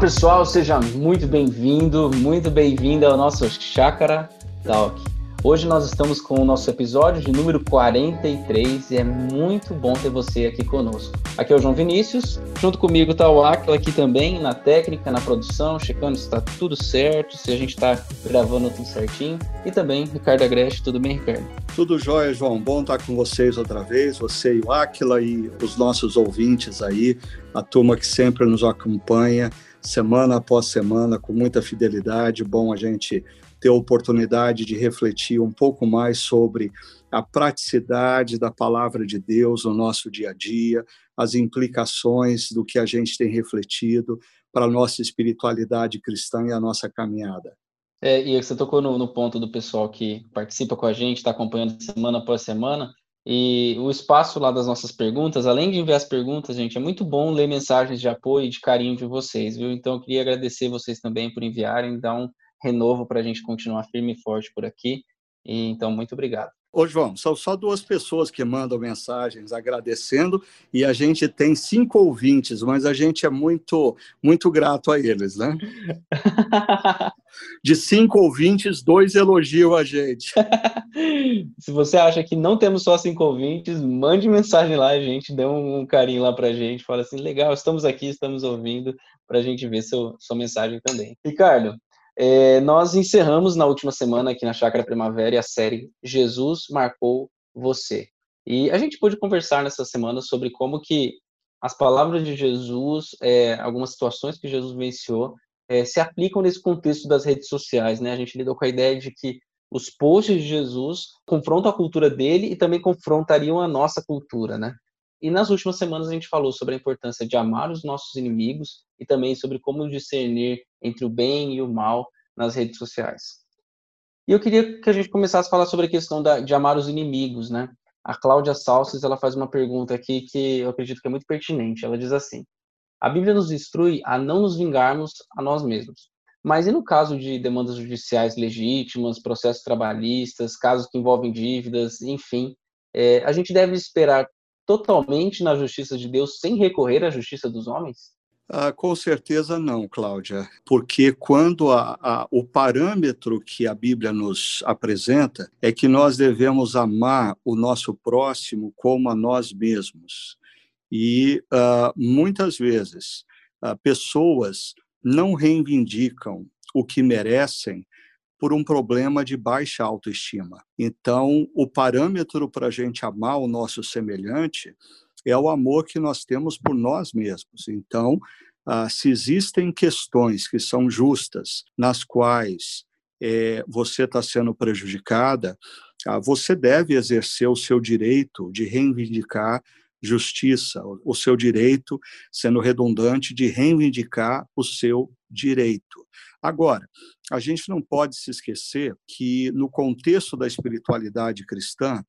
pessoal, seja muito bem-vindo, muito bem-vinda ao nosso Chácara Talk. Hoje nós estamos com o nosso episódio de número 43 e é muito bom ter você aqui conosco. Aqui é o João Vinícius, junto comigo está o Aquila aqui também na técnica, na produção, checando se está tudo certo, se a gente está gravando tudo certinho. E também Ricardo Agreste, tudo bem, Ricardo? Tudo jóia, João. Bom estar com vocês outra vez, você e o Aquila e os nossos ouvintes aí, a turma que sempre nos acompanha semana após semana com muita fidelidade. Bom a gente ter a oportunidade de refletir um pouco mais sobre a praticidade da palavra de Deus no nosso dia a dia, as implicações do que a gente tem refletido para a nossa espiritualidade cristã e a nossa caminhada. É, e você tocou no, no ponto do pessoal que participa com a gente, está acompanhando semana após semana, e o espaço lá das nossas perguntas, além de enviar as perguntas, gente, é muito bom ler mensagens de apoio e de carinho de vocês, viu? Então, eu queria agradecer vocês também por enviarem, dar um renovo para a gente continuar firme e forte por aqui. E, então, muito obrigado. Ô, João, são só duas pessoas que mandam mensagens agradecendo e a gente tem cinco ouvintes, mas a gente é muito, muito grato a eles, né? De cinco ouvintes, dois elogiam a gente. Se você acha que não temos só cinco ouvintes, mande mensagem lá, a gente dê um carinho lá pra gente, fala assim, legal, estamos aqui, estamos ouvindo, pra gente ver seu, sua mensagem também. Ricardo, é, nós encerramos na última semana aqui na Chácara Primavera a série Jesus Marcou Você. E a gente pôde conversar nessa semana sobre como que as palavras de Jesus, é, algumas situações que Jesus venciou, é, se aplicam nesse contexto das redes sociais. Né? A gente lidou com a ideia de que os posts de Jesus confrontam a cultura dele e também confrontariam a nossa cultura. Né? E nas últimas semanas a gente falou sobre a importância de amar os nossos inimigos e também sobre como discernir entre o bem e o mal nas redes sociais. E eu queria que a gente começasse a falar sobre a questão da, de amar os inimigos, né? A Cláudia Salces, ela faz uma pergunta aqui que eu acredito que é muito pertinente. Ela diz assim: A Bíblia nos instrui a não nos vingarmos a nós mesmos. Mas e no caso de demandas judiciais legítimas, processos trabalhistas, casos que envolvem dívidas, enfim, é, a gente deve esperar totalmente na justiça de Deus sem recorrer à justiça dos homens? Ah, com certeza não, Cláudia, porque quando a, a, o parâmetro que a Bíblia nos apresenta é que nós devemos amar o nosso próximo como a nós mesmos. E ah, muitas vezes ah, pessoas não reivindicam o que merecem por um problema de baixa autoestima. Então, o parâmetro para a gente amar o nosso semelhante é o amor que nós temos por nós mesmos. Então, ah, se existem questões que são justas, nas quais é, você está sendo prejudicada, ah, você deve exercer o seu direito de reivindicar justiça, o seu direito, sendo redundante, de reivindicar o seu direito. Agora, a gente não pode se esquecer que, no contexto da espiritualidade cristã,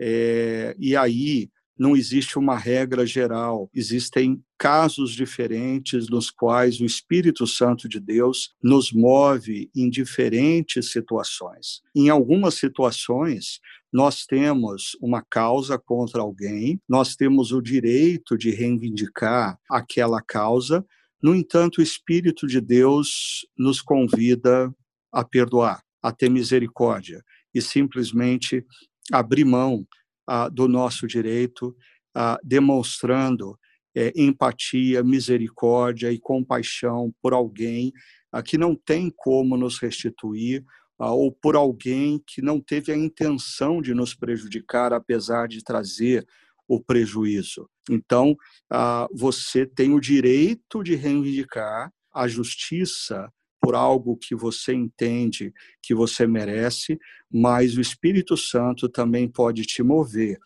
é, e aí não existe uma regra geral, existem casos diferentes nos quais o Espírito Santo de Deus nos move em diferentes situações. Em algumas situações, nós temos uma causa contra alguém, nós temos o direito de reivindicar aquela causa, no entanto, o Espírito de Deus nos convida a perdoar, a ter misericórdia e simplesmente abrir mão ah, do nosso direito, ah, demonstrando eh, empatia, misericórdia e compaixão por alguém ah, que não tem como nos restituir ou por alguém que não teve a intenção de nos prejudicar, apesar de trazer o prejuízo. Então, ah, você tem o direito de reivindicar a justiça por algo que você entende que você merece, mas o Espírito Santo também pode te mover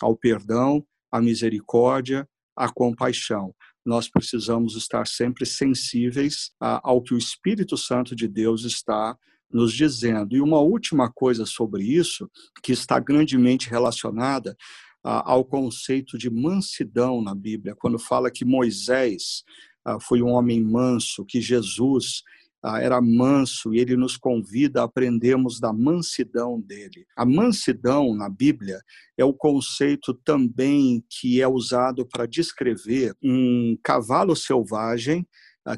ao perdão, à misericórdia, à compaixão. Nós precisamos estar sempre sensíveis ao que o Espírito Santo de Deus está nos dizendo. E uma última coisa sobre isso, que está grandemente relacionada ao conceito de mansidão na Bíblia, quando fala que Moisés foi um homem manso, que Jesus era manso e ele nos convida a aprendermos da mansidão dele. A mansidão na Bíblia é o conceito também que é usado para descrever um cavalo selvagem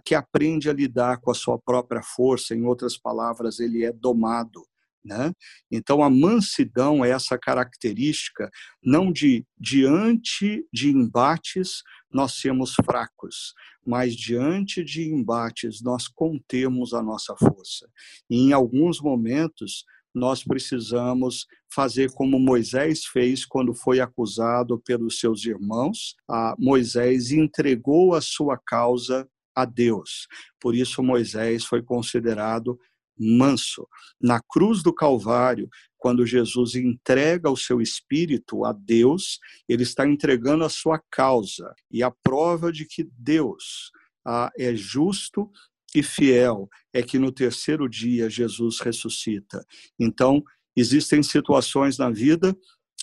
que aprende a lidar com a sua própria força, em outras palavras, ele é domado. Né? Então, a mansidão é essa característica, não de diante de embates nós sermos fracos, mas diante de embates nós contemos a nossa força. E em alguns momentos, nós precisamos fazer como Moisés fez quando foi acusado pelos seus irmãos. A Moisés entregou a sua causa a Deus. Por isso, Moisés foi considerado manso. Na cruz do Calvário, quando Jesus entrega o seu espírito a Deus, ele está entregando a sua causa e a prova de que Deus ah, é justo e fiel é que no terceiro dia Jesus ressuscita. Então, existem situações na vida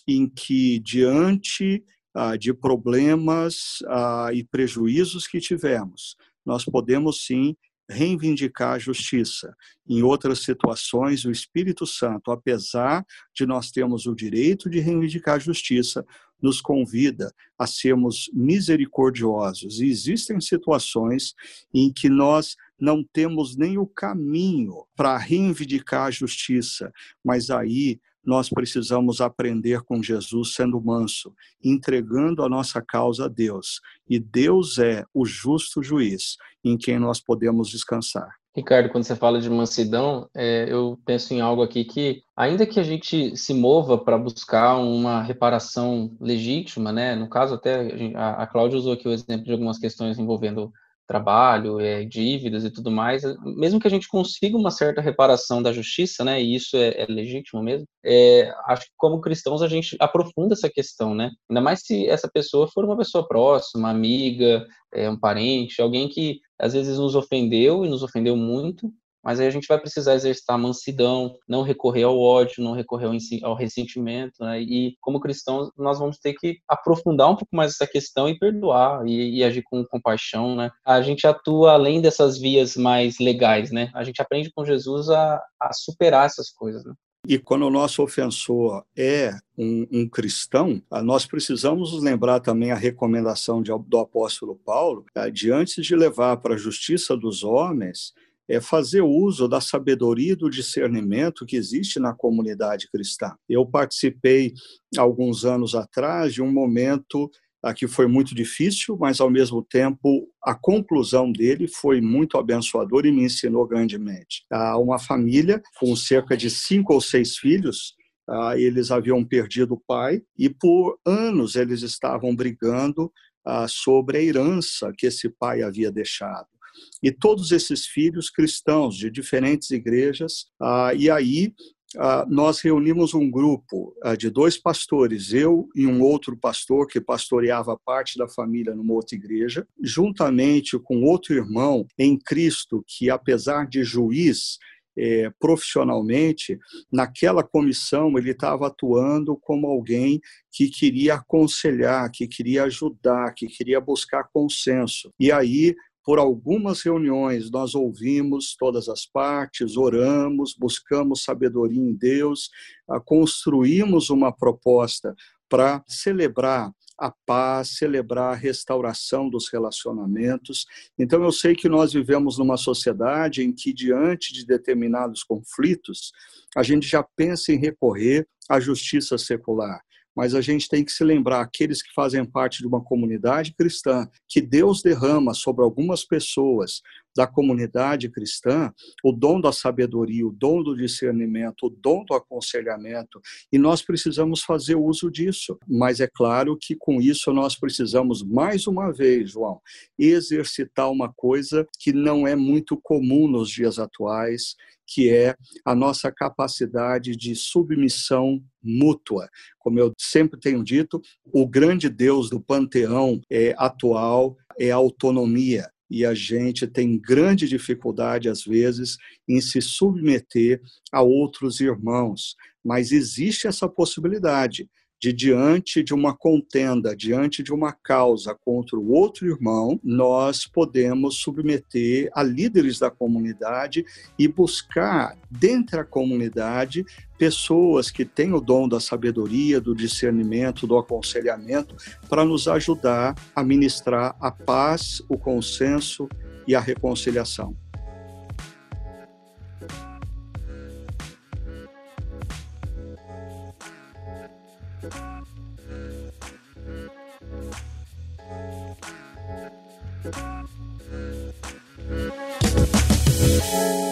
em que, diante ah, de problemas ah, e prejuízos que tivemos, nós podemos sim reivindicar a justiça. Em outras situações, o Espírito Santo, apesar de nós termos o direito de reivindicar a justiça, nos convida a sermos misericordiosos. E existem situações em que nós não temos nem o caminho para reivindicar a justiça, mas aí nós precisamos aprender com Jesus sendo manso, entregando a nossa causa a Deus. E Deus é o justo juiz em quem nós podemos descansar. Ricardo, quando você fala de mansidão, é, eu penso em algo aqui que, ainda que a gente se mova para buscar uma reparação legítima, né? No caso, até a, a Cláudia usou aqui o exemplo de algumas questões envolvendo trabalho, é, dívidas e tudo mais, eh, mesmo que a gente consiga uma certa reparação da justiça, né, e isso é, é legítimo mesmo, é, acho que como cristãos a gente aprofunda essa questão, né, ainda mais se essa pessoa for uma pessoa próxima, amiga, é, um parente, alguém que às vezes nos ofendeu e nos ofendeu muito, mas aí a gente vai precisar exercitar mansidão, não recorrer ao ódio, não recorrer ao ressentimento, né? E como cristãos, nós vamos ter que aprofundar um pouco mais essa questão e perdoar e, e agir com compaixão, né? A gente atua além dessas vias mais legais, né? A gente aprende com Jesus a, a superar essas coisas, né? E quando o nosso ofensor é um, um, cristão, ah, nós precisamos nos lembrar também a recomendação de, do apóstolo Paulo, ah, de antes de levar para a justiça dos homens, é fazer uso da sabedoria e do discernimento que existe na comunidade cristã. Eu participei, alguns anos atrás, de um momento ah, que foi muito difícil, mas ao mesmo tempo a conclusão dele foi muito abençoadora e me ensinou grandemente. Ah, uma família com cerca de cinco ou seis filhos, ah, eles haviam perdido o pai e por anos eles estavam brigando sobre a herança que esse pai havia deixado e todos esses filhos cristãos de diferentes igrejas. Ah, e aí ah, nós reunimos um grupo ah, de dois pastores, eu e um outro pastor que pastoreava parte da família numa outra igreja, juntamente com outro irmão em Cristo que, apesar de juiz, é, profissionalmente, naquela comissão ele estava atuando como alguém que queria aconselhar, que queria ajudar, que queria buscar consenso. E aí por algumas reuniões nós ouvimos todas as partes, oramos, buscamos sabedoria em Deus, ah, construímos uma proposta para celebrar a paz, celebrar a restauração dos relacionamentos. Então, eu sei que nós vivemos numa sociedade em que, diante de determinados conflitos, a gente já pensa em recorrer à justiça secular mas a gente tem que se lembrar, aqueles que fazem parte de uma comunidade cristã, que Deus derrama sobre algumas pessoas da comunidade cristã o dom da sabedoria, o dom do discernimento, o dom do aconselhamento, e nós precisamos fazer uso disso. Mas é claro que com isso nós precisamos, mais uma vez, João, exercitar uma coisa que não é muito comum nos dias atuais, que é a nossa capacidade de submissão mútua. Como eu sempre tenho dito, o grande Deus do panteão é, atual é a autonomia e a gente tem grande dificuldade, às vezes, em se submeter a outros irmãos. Mas existe essa possibilidade de diante de uma contenda, diante de uma causa contra o outro irmão, nós podemos submeter a líderes da comunidade e buscar dentro da comunidade pessoas que têm o dom da sabedoria, do discernimento, do aconselhamento para nos ajudar a ministrar a paz, o consenso e a reconciliação. Thank you.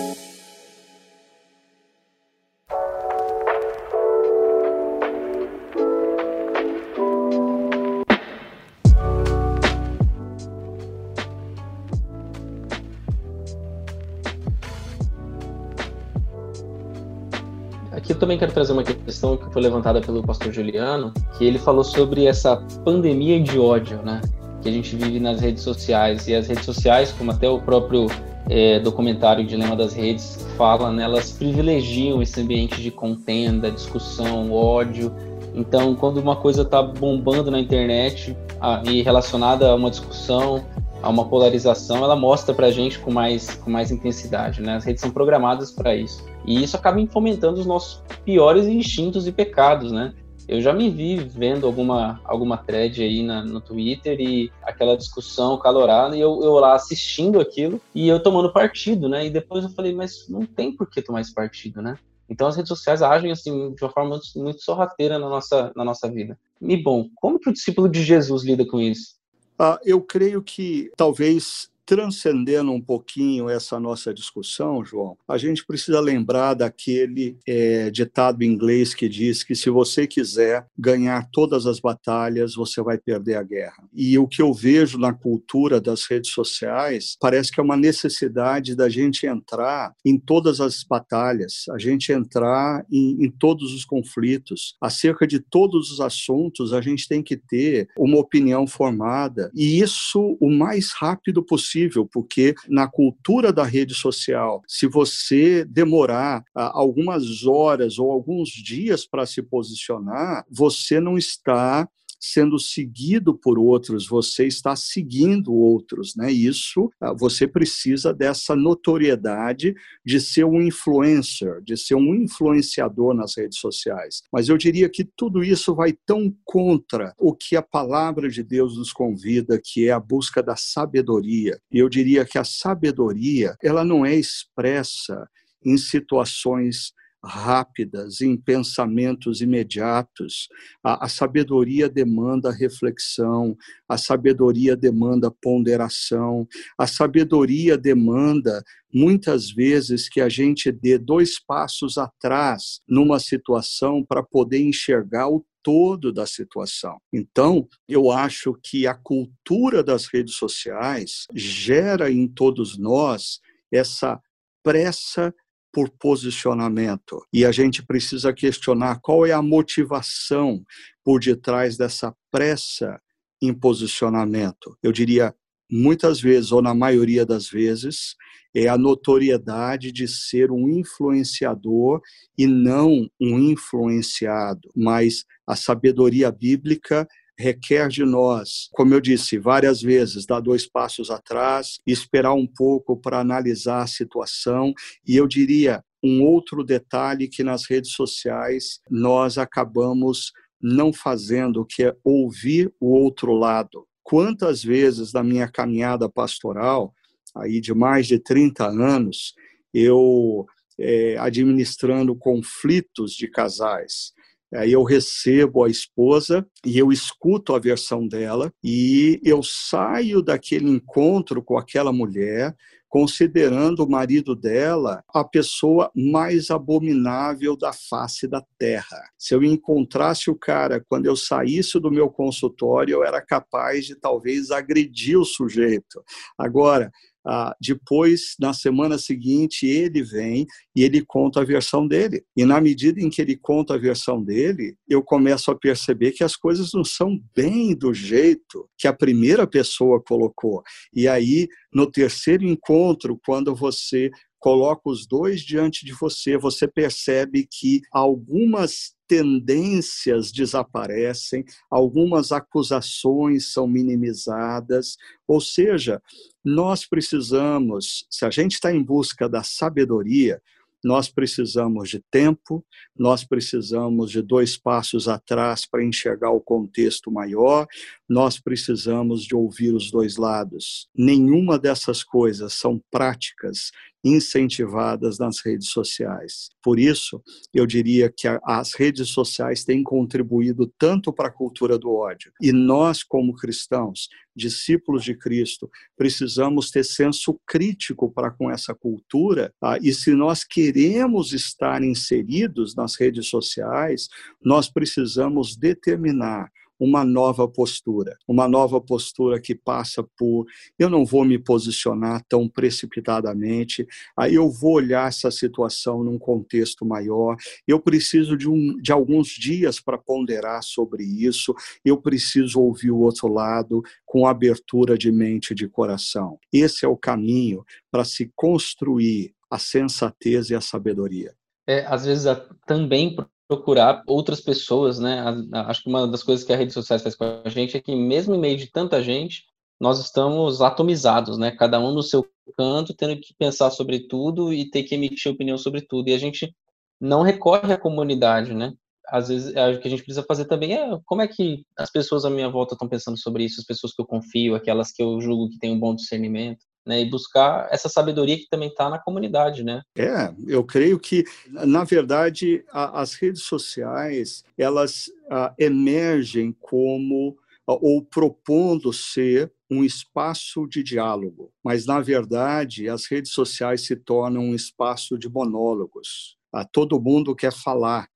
Também quero trazer uma questão que foi levantada pelo pastor Juliano, que ele falou sobre essa pandemia de ódio, né? Que a gente vive nas redes sociais. E as redes sociais, como até o próprio é, documentário Dilema das Redes fala, né, elas privilegiam esse ambiente de contenda, discussão, ódio. Então, quando uma coisa está bombando na internet a, e relacionada a uma discussão, a uma polarização, ela mostra para a gente com mais, com mais intensidade. Né? As redes são programadas para isso. E isso acaba fomentando os nossos piores instintos e pecados, né? Eu já me vi vendo alguma, alguma thread aí na, no Twitter e aquela discussão calorada, e eu, eu lá assistindo aquilo e eu tomando partido, né? E depois eu falei, mas não tem por que tomar esse partido, né? Então as redes sociais agem assim de uma forma muito, muito sorrateira na nossa, na nossa vida. E bom, como que o discípulo de Jesus lida com isso? Ah, eu creio que talvez transcendendo um pouquinho essa nossa discussão, João, a gente precisa lembrar daquele é, ditado inglês que diz que se você quiser ganhar todas as batalhas, você vai perder a guerra. E o que eu vejo na cultura das redes sociais parece que é uma necessidade da gente entrar em todas as batalhas, a gente entrar em, em todos os conflitos, acerca de todos os assuntos, a gente tem que ter uma opinião formada e isso o mais rápido possível possível, porque na cultura da rede social, se você demorar ah, algumas horas ou alguns dias para se posicionar, você não está sendo seguido por outros, você está seguindo outros, né? Isso, ah, você precisa dessa notoriedade de ser um influencer, de ser um influenciador nas redes sociais. Mas eu diria que tudo isso vai tão contra o que a palavra de Deus nos convida, que é a busca da sabedoria. E eu diria que a sabedoria, ela não é expressa em situações rápidas, em pensamentos imediatos. A, a, sabedoria demanda reflexão, a sabedoria demanda ponderação, a sabedoria demanda, muitas vezes, que a gente dê dois passos atrás numa situação para poder enxergar o todo da situação. Então, eu acho que a cultura das redes sociais gera em todos nós essa pressa por posicionamento. E a gente precisa questionar qual é a motivação por detrás dessa pressa em posicionamento. Eu diria, muitas vezes, ou na maioria das vezes, é a notoriedade de ser um influenciador e não um influenciado, mas a sabedoria bíblica requer de nós, como eu disse várias vezes, dar dois passos atrás, esperar um pouco para analisar a situação. E eu diria um outro detalhe que nas redes sociais nós acabamos não fazendo, que é ouvir o outro lado. Quantas vezes na minha caminhada pastoral, aí de mais de 30 anos, eu é, administrando conflitos de casais, Aí eu recebo a esposa e eu escuto a versão dela e eu saio daquele encontro com aquela mulher considerando o marido dela a pessoa mais abominável da face da terra. Se eu encontrasse o cara quando eu saísse do meu consultório, eu era capaz de talvez agredir o sujeito. Agora, ah, depois, na semana seguinte, ele vem e ele conta a versão dele. E na medida em que ele conta a versão dele, eu começo a perceber que as coisas não são bem do jeito que a primeira pessoa colocou. E aí, no terceiro encontro, quando você coloca os dois diante de você, você percebe que algumas tendências desaparecem, algumas acusações são minimizadas, ou seja, nós precisamos, se a gente está em busca da sabedoria, nós precisamos de tempo, nós precisamos de dois passos atrás para enxergar o contexto maior, nós precisamos de ouvir os dois lados. Nenhuma dessas coisas são práticas incentivadas nas redes sociais. Por isso, eu diria que as redes sociais têm contribuído tanto para a cultura do ódio. E nós, como cristãos, discípulos de Cristo, precisamos ter senso crítico para com essa cultura. Tá? E se nós queremos estar inseridos nas redes sociais, nós precisamos determinar uma nova postura, uma nova postura que passa por eu não vou me posicionar tão precipitadamente, aí eu vou olhar essa situação num contexto maior, eu preciso de, um, de alguns dias para ponderar sobre isso, eu preciso ouvir o outro lado com abertura de mente e de coração. Esse é o caminho para se construir a sensatez e a sabedoria. É, às vezes também procurar outras pessoas, né? Acho que uma das coisas que a rede social faz com a gente é que mesmo em meio de tanta gente, nós estamos atomizados, né? Cada um no seu canto, tendo que pensar sobre tudo e ter que emitir opinião sobre tudo. E a gente não recorre à comunidade, né? Às vezes, o que a gente precisa fazer também é como é que as pessoas à minha volta estão pensando sobre isso, as pessoas que eu confio, aquelas que eu julgo que têm um bom discernimento né, e buscar essa sabedoria que também está na comunidade, né? É, eu creio que, na verdade, a, as redes sociais, elas a, emergem como a, ou propondo ser um espaço de diálogo, mas, na verdade, as redes sociais se tornam um espaço de monólogos. todo mundo quer falar,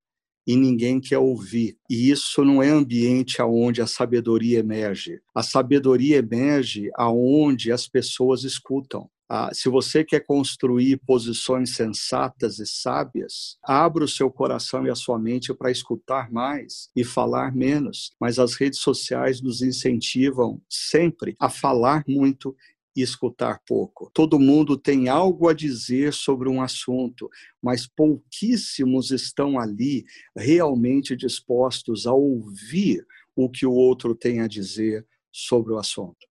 e ninguém quer ouvir. E isso não é ambiente aonde a sabedoria emerge. A sabedoria emerge aonde as pessoas escutam. Ah, se você quer construir posições sensatas e sábias, abra o seu coração e a sua mente para escutar mais e falar menos. Mas as redes sociais nos incentivam sempre a falar muito e escutar pouco. Todo mundo tem algo a dizer sobre um assunto, mas pouquíssimos estão ali realmente dispostos a ouvir o que o outro tem a dizer sobre o assunto.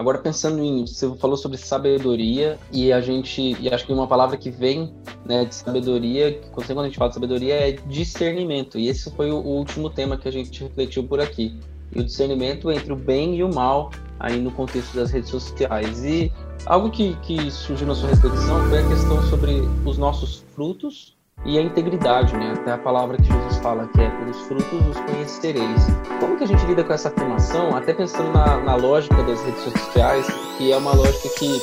Agora pensando em, você falou sobre sabedoria e a gente, e acho que uma palavra que vem, né, de sabedoria, quando a gente fala de sabedoria é discernimento. E esse foi o, último tema que a gente refletiu por aqui. E o discernimento entre o bem e o mal aí no contexto das redes sociais. E algo que, que surgiu na sua reflexão foi a questão sobre os nossos frutos e a integridade, né? Até a palavra que Jesus fala, que é pelos frutos os conhecereis. Como que a gente lida com essa afirmação, até pensando na, na lógica das redes sociais, que é uma lógica que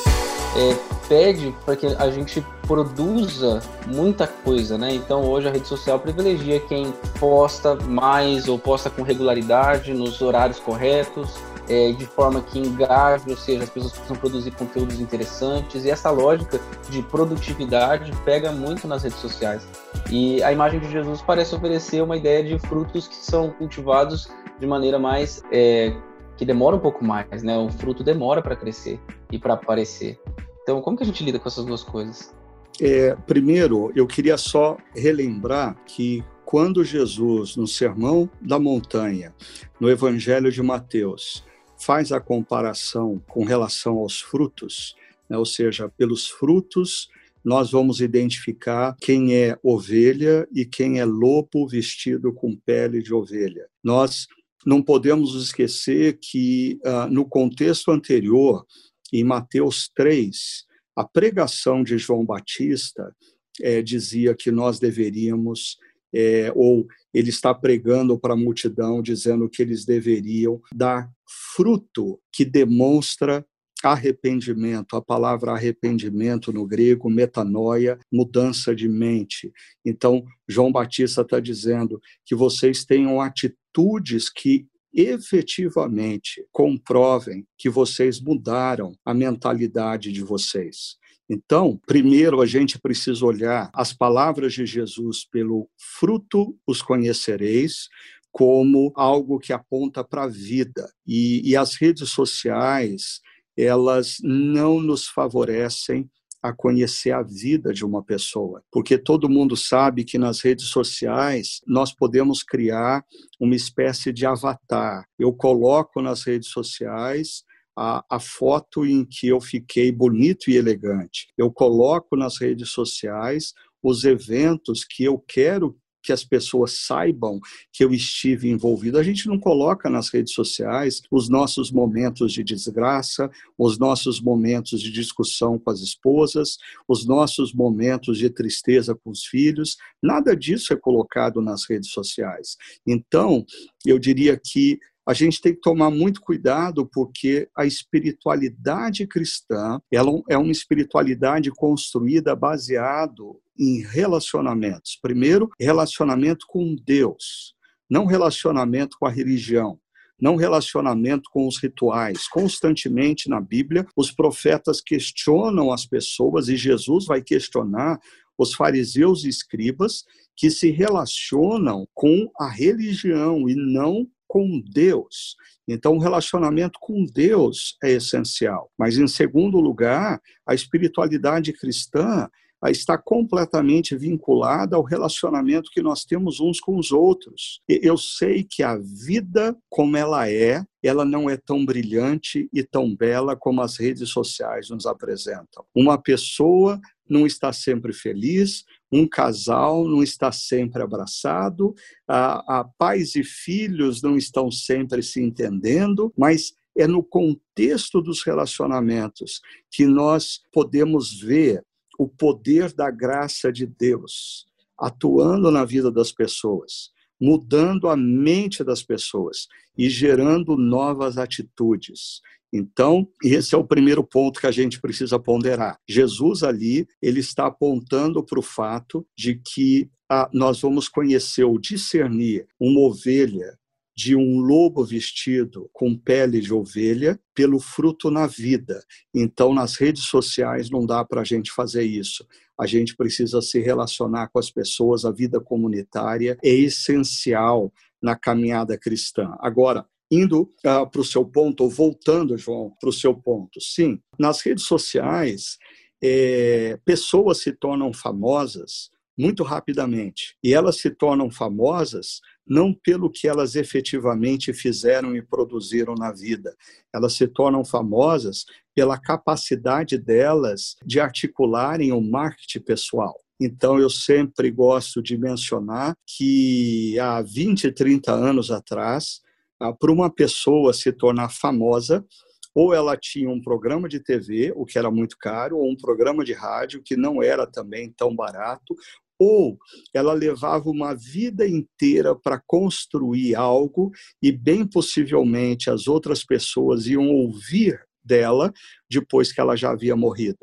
é, pede para que a gente produza muita coisa, né? Então hoje a rede social privilegia quem posta mais ou posta com regularidade, nos horários corretos, é, de forma que engaje, ou seja, as pessoas precisam produzir conteúdos interessantes. E essa lógica de produtividade pega muito nas redes sociais. E a imagem de Jesus parece oferecer uma ideia de frutos que são cultivados de maneira mais. É, que demora um pouco mais, né? O fruto demora para crescer e para aparecer. Então, como que a gente lida com essas duas coisas? É, primeiro, eu queria só relembrar que quando Jesus, no Sermão da Montanha, no Evangelho de Mateus, faz a comparação com relação aos frutos, né? ou seja, pelos frutos nós vamos identificar quem é ovelha e quem é lobo vestido com pele de ovelha. Nós não podemos esquecer que, uh, no contexto anterior, em Mateus 3, a pregação de João Batista é, dizia que nós deveríamos, é, ou ele está pregando para a multidão, dizendo que eles deveriam dar fruto que demonstra arrependimento. A palavra arrependimento no grego, metanoia, mudança de mente. Então, João Batista está dizendo que vocês tenham atitudes que efetivamente comprovem que vocês mudaram a mentalidade de vocês. Então, primeiro a gente precisa olhar as palavras de Jesus pelo fruto os conhecereis, como algo que aponta para a vida. E, e as redes sociais, elas não nos favorecem a conhecer a vida de uma pessoa, porque todo mundo sabe que nas redes sociais nós podemos criar uma espécie de avatar. Eu coloco nas redes sociais a, a, foto em que eu fiquei bonito e elegante. Eu coloco nas redes sociais os eventos que eu quero que as pessoas saibam que eu estive envolvido. A gente não coloca nas redes sociais os nossos momentos de desgraça, os nossos momentos de discussão com as esposas, os nossos momentos de tristeza com os filhos. Nada disso é colocado nas redes sociais. Então, eu diria que a gente tem que tomar muito cuidado porque a espiritualidade cristã ela é uma espiritualidade construída baseado em relacionamentos. Primeiro, relacionamento com Deus, não relacionamento com a religião não relacionamento com os rituais. Constantemente na Bíblia, os profetas questionam as pessoas e Jesus vai questionar os fariseus e escribas que se relacionam com a religião e não com Deus. Então, o relacionamento com Deus é essencial. Mas, em segundo lugar, a espiritualidade cristã está completamente vinculada ao relacionamento que nós temos uns com os outros. Eu sei que a vida como ela é, ela não é tão brilhante e tão bela como as redes sociais nos apresentam. Uma pessoa não está sempre feliz, um casal não está sempre abraçado, a, a pais e filhos não estão sempre se entendendo, mas é no contexto dos relacionamentos que nós podemos ver o poder da graça de Deus atuando na vida das pessoas, mudando a mente das pessoas e gerando novas atitudes. Então, esse é o primeiro ponto que a gente precisa ponderar. Jesus ali, ele está apontando para o fato de que ah, nós vamos conhecer ou discernir uma ovelha de um lobo vestido com pele de ovelha pelo fruto na vida. Então, nas redes sociais não dá para a gente fazer isso. A gente precisa se relacionar com as pessoas, a vida comunitária é essencial na caminhada cristã. Agora, indo uh, para o seu ponto, ou voltando, João, para o seu ponto, sim, nas redes sociais, é, pessoas se tornam famosas muito rapidamente. E elas se tornam famosas não pelo que elas efetivamente fizeram e produziram na vida. Elas se tornam famosas pela capacidade delas de articularem o marketing pessoal. Então, eu sempre gosto de mencionar que há 20, 30 anos atrás, ah, para uma pessoa se tornar famosa, ou ela tinha um programa de TV, o que era muito caro, ou um programa de rádio, que não era também tão barato, ou ela levava uma vida inteira para construir algo e, bem possivelmente, as outras pessoas iam ouvir dela depois que ela já havia morrido.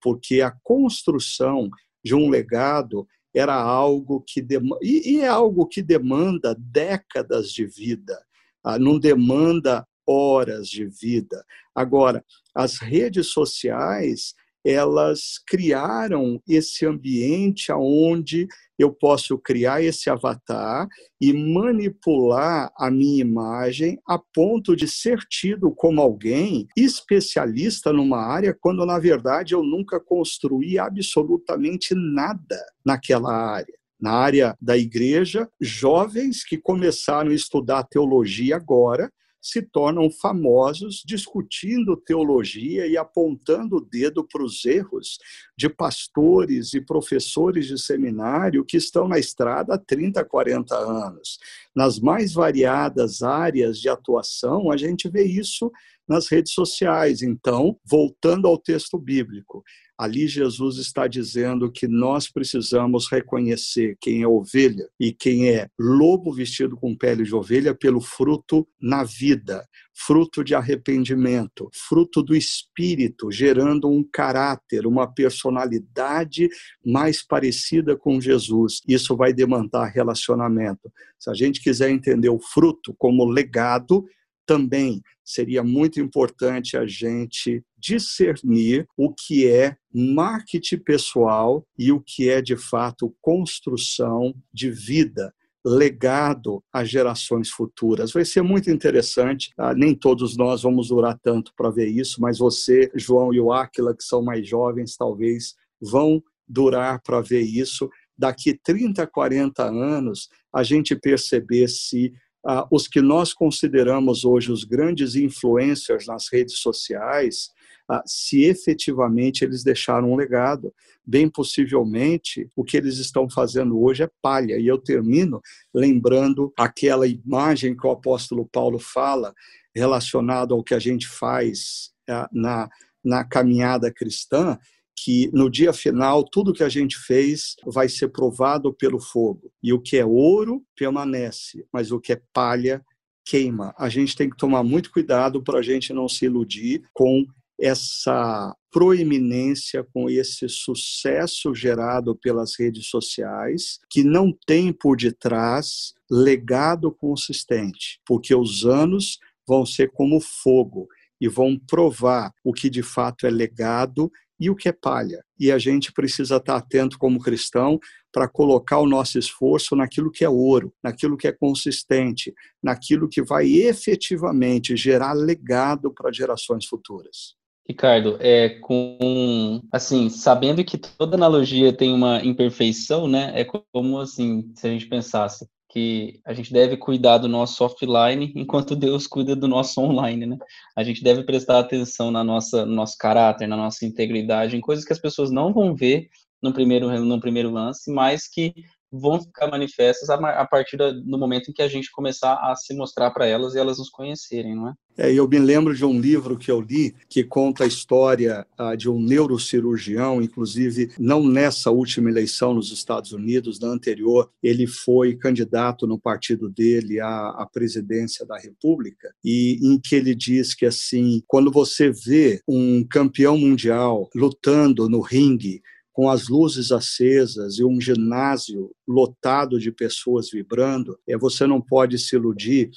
Porque a construção de um legado era algo que demanda, e é algo que demanda décadas de vida, ah, não demanda horas de vida. Agora, as redes sociais elas criaram esse ambiente aonde eu posso criar esse avatar e manipular a minha imagem a ponto de ser tido como alguém especialista numa área, quando na verdade eu nunca construí absolutamente nada naquela área. Na área da igreja, jovens que começaram a estudar teologia agora se tornam famosos discutindo teologia e apontando o dedo para os erros de pastores e professores de seminário que estão na estrada há 30, 40 anos. Nas mais variadas áreas de atuação, a gente vê isso nas redes sociais. Então, voltando ao texto bíblico, Ali Jesus está dizendo que nós precisamos reconhecer quem é ovelha e quem é lobo vestido com pele de ovelha pelo fruto na vida, fruto de arrependimento, fruto do espírito, gerando um caráter, uma personalidade mais parecida com Jesus. Isso vai demandar relacionamento. Se a gente quiser entender o fruto como legado, também seria muito importante a gente discernir o que é marketing pessoal e o que é de fato construção de vida legado às gerações futuras. Vai ser muito interessante. Ah, nem todos nós vamos durar tanto para ver isso, mas você, João e o Áquila, que são mais jovens, talvez vão durar para ver isso. Daqui 30, 40 anos, a gente perceber se ah, os que nós consideramos hoje os grandes influencers nas redes sociais, ah, se efetivamente eles deixaram um legado. Bem possivelmente, o que eles estão fazendo hoje é palha. E eu termino lembrando aquela imagem que o apóstolo Paulo fala relacionado ao que a gente faz ah, na, na caminhada cristã, que no dia final tudo que a gente fez vai ser provado pelo fogo. E o que é ouro permanece, mas o que é palha queima. A gente tem que tomar muito cuidado para a gente não se iludir com essa proeminência, com esse sucesso gerado pelas redes sociais, que não tem por detrás legado consistente, porque os anos vão ser como fogo e vão provar o que de fato é legado e o que é palha. E a gente precisa estar atento como cristão para colocar o nosso esforço naquilo que é ouro, naquilo que é consistente, naquilo que vai efetivamente gerar legado para gerações futuras. Ricardo, é com assim, sabendo que toda analogia tem uma imperfeição, né? É como assim, se a gente pensasse que a gente deve cuidar do nosso offline enquanto Deus cuida do nosso online, né? A gente deve prestar atenção na nossa, no nosso caráter, na nossa integridade, em coisas que as pessoas não vão ver no primeiro, no primeiro lance, mas que vão ficar manifestas a, partir do momento em que a gente começar a se mostrar para elas e elas nos conhecerem, não é? É, eu me lembro de um livro que eu li que conta a história uh, de um neurocirurgião, inclusive não nessa última eleição nos Estados Unidos, na anterior, ele foi candidato no partido dele à, à presidência da República, e em que ele diz que assim, quando você vê um campeão mundial lutando no ringue com as luzes acesas e um ginásio lotado de pessoas vibrando, é você não pode se iludir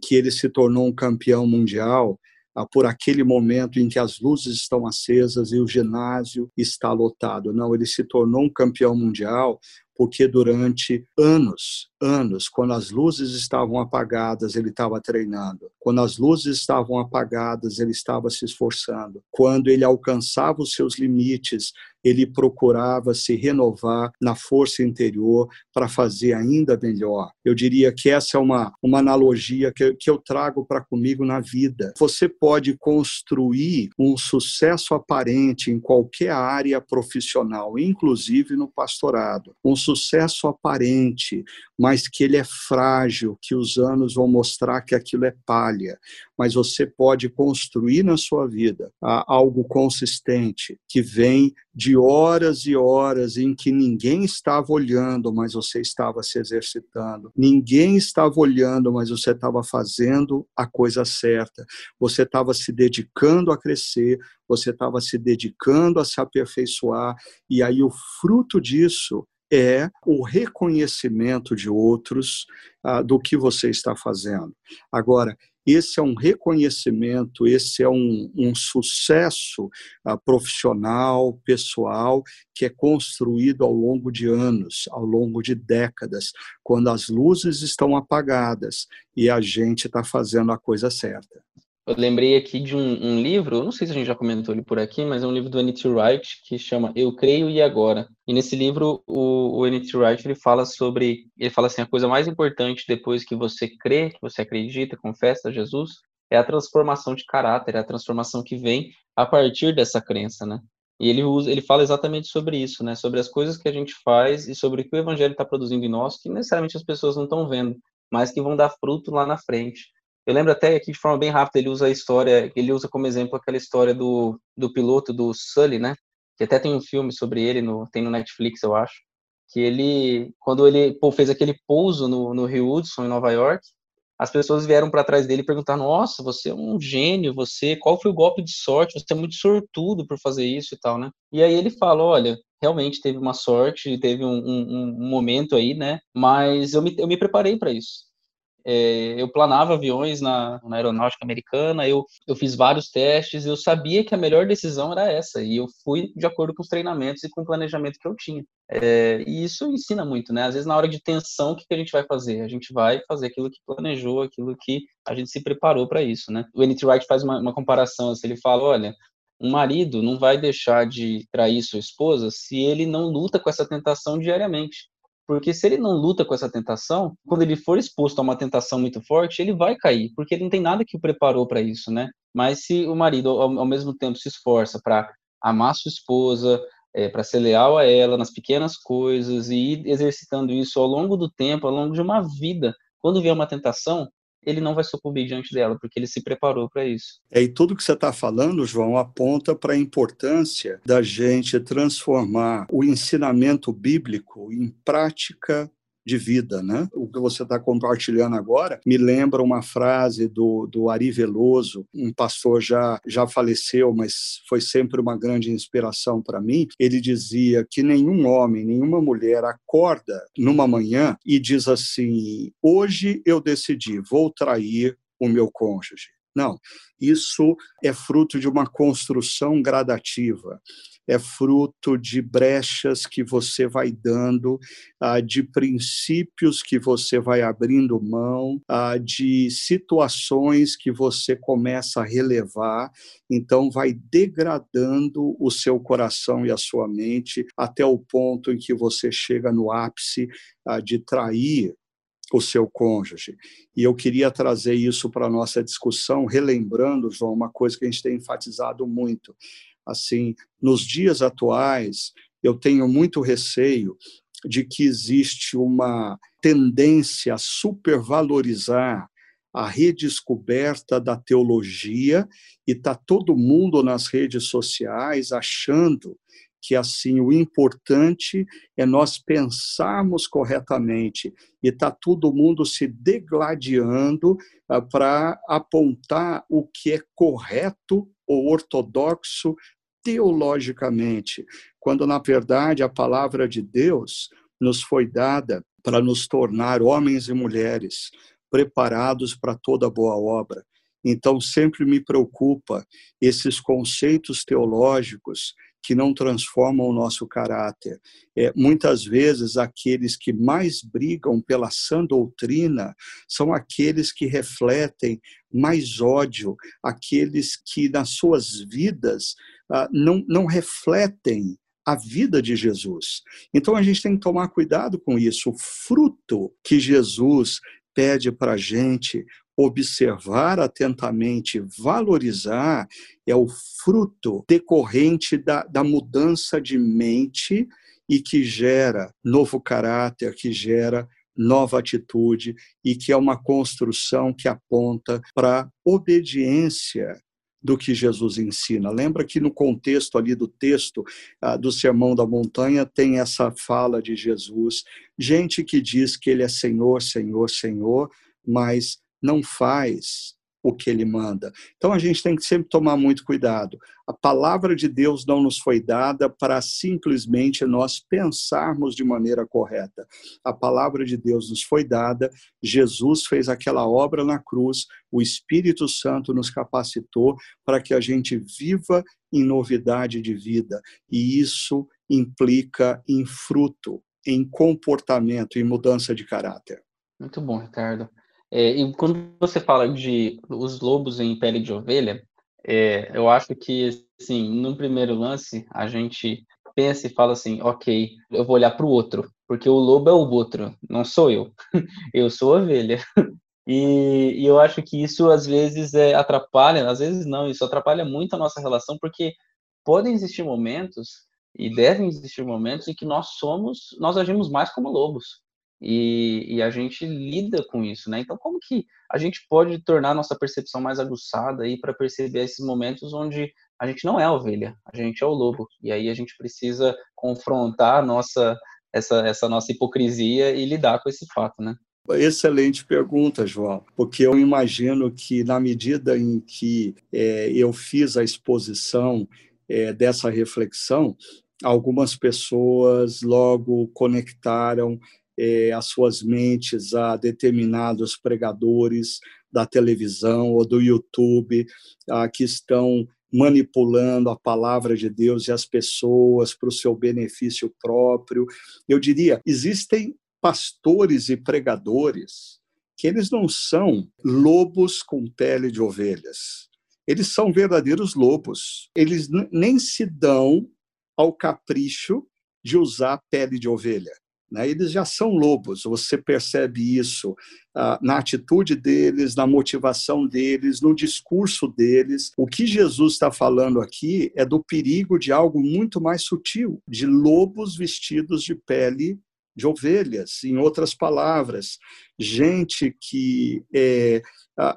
que ele se tornou um campeão mundial ah, por aquele momento em que as luzes estão acesas e o ginásio está lotado. Não, ele se tornou um campeão mundial porque durante anos, anos, quando as luzes estavam apagadas, ele estava treinando. Quando as luzes estavam apagadas, ele estava se esforçando. Quando ele alcançava os seus limites, ele procurava se renovar na força interior para fazer ainda melhor. Eu diria que essa é uma, uma analogia que, que eu trago para comigo na vida. Você pode construir um sucesso aparente em qualquer área profissional, inclusive no pastorado. Um sucesso aparente, mas que ele é frágil, que os anos vão mostrar que aquilo é palha. Mas você pode construir na sua vida algo consistente, que vem de horas e horas em que ninguém estava olhando, mas você estava se exercitando. Ninguém estava olhando, mas você estava fazendo a coisa certa. Você estava se dedicando a crescer, você estava se dedicando a se aperfeiçoar, e aí o fruto disso é o reconhecimento de outros ah, do que você está fazendo. Agora, esse é um reconhecimento, esse é um, um sucesso ah, profissional, pessoal, que é construído ao longo de anos, ao longo de décadas, quando as luzes estão apagadas e a gente está fazendo a coisa certa. Eu lembrei aqui de um, um, livro, não sei se a gente já comentou ele por aqui, mas é um livro do N.T. Wright que chama Eu Creio e Agora. E nesse livro o, o N.T. Wright ele fala sobre, ele fala assim, a coisa mais importante depois que você crê, que você acredita, confessa a Jesus, é a transformação de caráter, é a transformação que vem a partir dessa crença, né? E ele usa, ele fala exatamente sobre isso, né? Sobre as coisas que a gente faz e sobre o que o evangelho está produzindo em nós, que necessariamente as pessoas não estão vendo, mas que vão dar fruto lá na frente. Eu lembro até aqui de forma bem rápida, ele usa a história, ele usa como exemplo aquela história do, do piloto do Sully, né? Que até tem um filme sobre ele, no, tem no Netflix, eu acho. Que ele, quando ele pô, fez aquele pouso no, no Rio Hudson, em Nova York, as pessoas vieram para trás dele perguntaram: Nossa, você é um gênio, você, qual foi o golpe de sorte? Você é muito sortudo por fazer isso e tal, né? E aí ele fala: Olha, realmente teve uma sorte, teve um, um, um momento aí, né? Mas eu me, eu me preparei para isso é, eu planava aviões na, na, aeronáutica americana, eu, eu fiz vários testes, eu sabia que a melhor decisão era essa, e eu fui de acordo com os treinamentos e com o planejamento que eu tinha. É, e isso ensina muito, né? Às vezes, na hora de tensão, o que, que a gente vai fazer? A gente vai fazer aquilo que planejou, aquilo que a gente se preparou para isso, né? O N.T. Wright faz uma, uma comparação, assim, ele fala, olha, um marido não vai deixar de trair sua esposa se ele não luta com essa tentação diariamente. Porque se ele não luta com essa tentação, quando ele for exposto a uma tentação muito forte, ele vai cair, porque ele não tem nada que o preparou para isso, né? Mas se o marido, ao, ao mesmo tempo, se esforça para amar sua esposa, é, para ser leal a ela nas pequenas coisas e ir exercitando isso ao longo do tempo, ao longo de uma vida, quando vier uma tentação, ele não vai sucumbir diante dela, porque ele se preparou para isso. É, e tudo que você está falando, João, aponta para a importância da gente transformar o ensinamento bíblico em prática de vida, né? O que você está compartilhando agora me lembra uma frase do, do Ari Veloso, um pastor já, já faleceu, mas foi sempre uma grande inspiração para mim. Ele dizia que nenhum homem, nenhuma mulher acorda numa manhã e diz assim: hoje eu decidi, vou trair o meu cônjuge. Não, isso é fruto de uma construção gradativa é fruto de brechas que você vai dando, ah, de princípios que você vai abrindo mão, ah, de situações que você começa a relevar, então vai degradando o seu coração e a sua mente até o ponto em que você chega no ápice ah, de trair o seu cônjuge. E eu queria trazer isso para a nossa discussão, relembrando, João, uma coisa que a gente tem enfatizado muito assim, nos dias atuais, eu tenho muito receio de que existe uma tendência a supervalorizar a redescoberta da teologia e está todo mundo nas redes sociais achando que assim o importante é nós pensarmos corretamente e está todo mundo se degladiando uh, para apontar o que é correto ou ortodoxo teologicamente, quando na verdade a palavra de Deus nos foi dada para nos tornar homens e mulheres preparados para toda boa obra. Então sempre me preocupa esses conceitos teológicos que não transformam o nosso caráter. É, muitas vezes, aqueles que mais brigam pela sã doutrina são aqueles que refletem mais ódio, aqueles que nas suas vidas ah, não, não refletem a vida de Jesus. Então a gente tem que tomar cuidado com isso. O fruto que Jesus pede para a gente observar atentamente, valorizar, é o fruto decorrente da, da mudança de mente e que gera novo caráter, que gera nova atitude e que é uma construção que aponta para obediência do que Jesus ensina. Lembra que no contexto ali do texto ah, do Sermão da Montanha tem essa fala de Jesus, gente que diz que ele é Senhor, Senhor, Senhor, mas não faz o que ele manda. Então a gente tem que sempre tomar muito cuidado. A palavra de Deus não nos foi dada para simplesmente nós pensarmos de maneira correta. A palavra de Deus nos foi dada, Jesus fez aquela obra na cruz, o Espírito Santo nos capacitou para que a gente viva em novidade de vida. E isso implica em fruto, em comportamento, em mudança de caráter. Muito bom, Ricardo. É, e quando você fala de os lobos em pele de ovelha, é, eu acho que, assim, no primeiro lance, a gente pensa e fala assim, ok, eu vou olhar para o outro, porque o lobo é o outro, não sou eu. eu sou ovelha. E, e, eu acho que isso às vezes é, atrapalha, às vezes não, isso atrapalha muito a nossa relação, porque podem existir momentos e devem existir momentos em que nós somos, nós agimos mais como lobos. E, e, a gente lida com isso, né? Então, como que a gente pode tornar nossa percepção mais aguçada aí para perceber esses momentos onde a gente não é a ovelha, a gente é o lobo, e aí a gente precisa confrontar nossa essa, essa nossa hipocrisia e lidar com esse fato, né? Excelente pergunta, João, porque eu imagino que na medida em que é, eu fiz a exposição é, dessa reflexão, algumas pessoas logo conectaram é, as suas mentes a determinados pregadores da televisão ou do YouTube ah, que estão manipulando a palavra de Deus e as pessoas para o seu benefício próprio. Eu diria, existem pastores e pregadores que eles não são lobos com pele de ovelhas. Eles são verdadeiros lobos. Eles nem se dão ao capricho de usar pele de ovelha. Né? Eles já são lobos, você percebe isso ah, na atitude deles, na motivação deles, no discurso deles. O que Jesus está falando aqui é do perigo de algo muito mais sutil, de lobos vestidos de pele de ovelhas, em outras palavras, gente que é,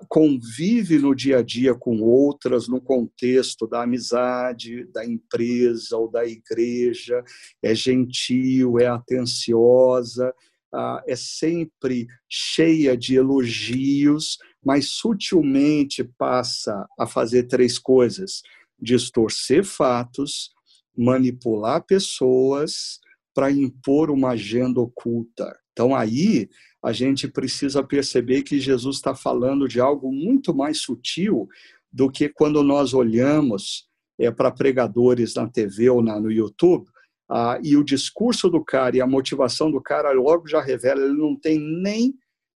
convive no dia a dia com outras no contexto da amizade, da empresa ou da igreja, é gentil, é atenciosa, é sempre cheia de elogios, mas sutilmente passa a fazer três coisas: distorcer fatos, manipular pessoas para impor uma agenda oculta. Então aí a gente precisa perceber que Jesus está falando de algo muito mais sutil do que quando nós olhamos é, para pregadores na TV ou na, no YouTube ah, e o discurso do cara e a motivação do cara logo já revela, ele não tem nem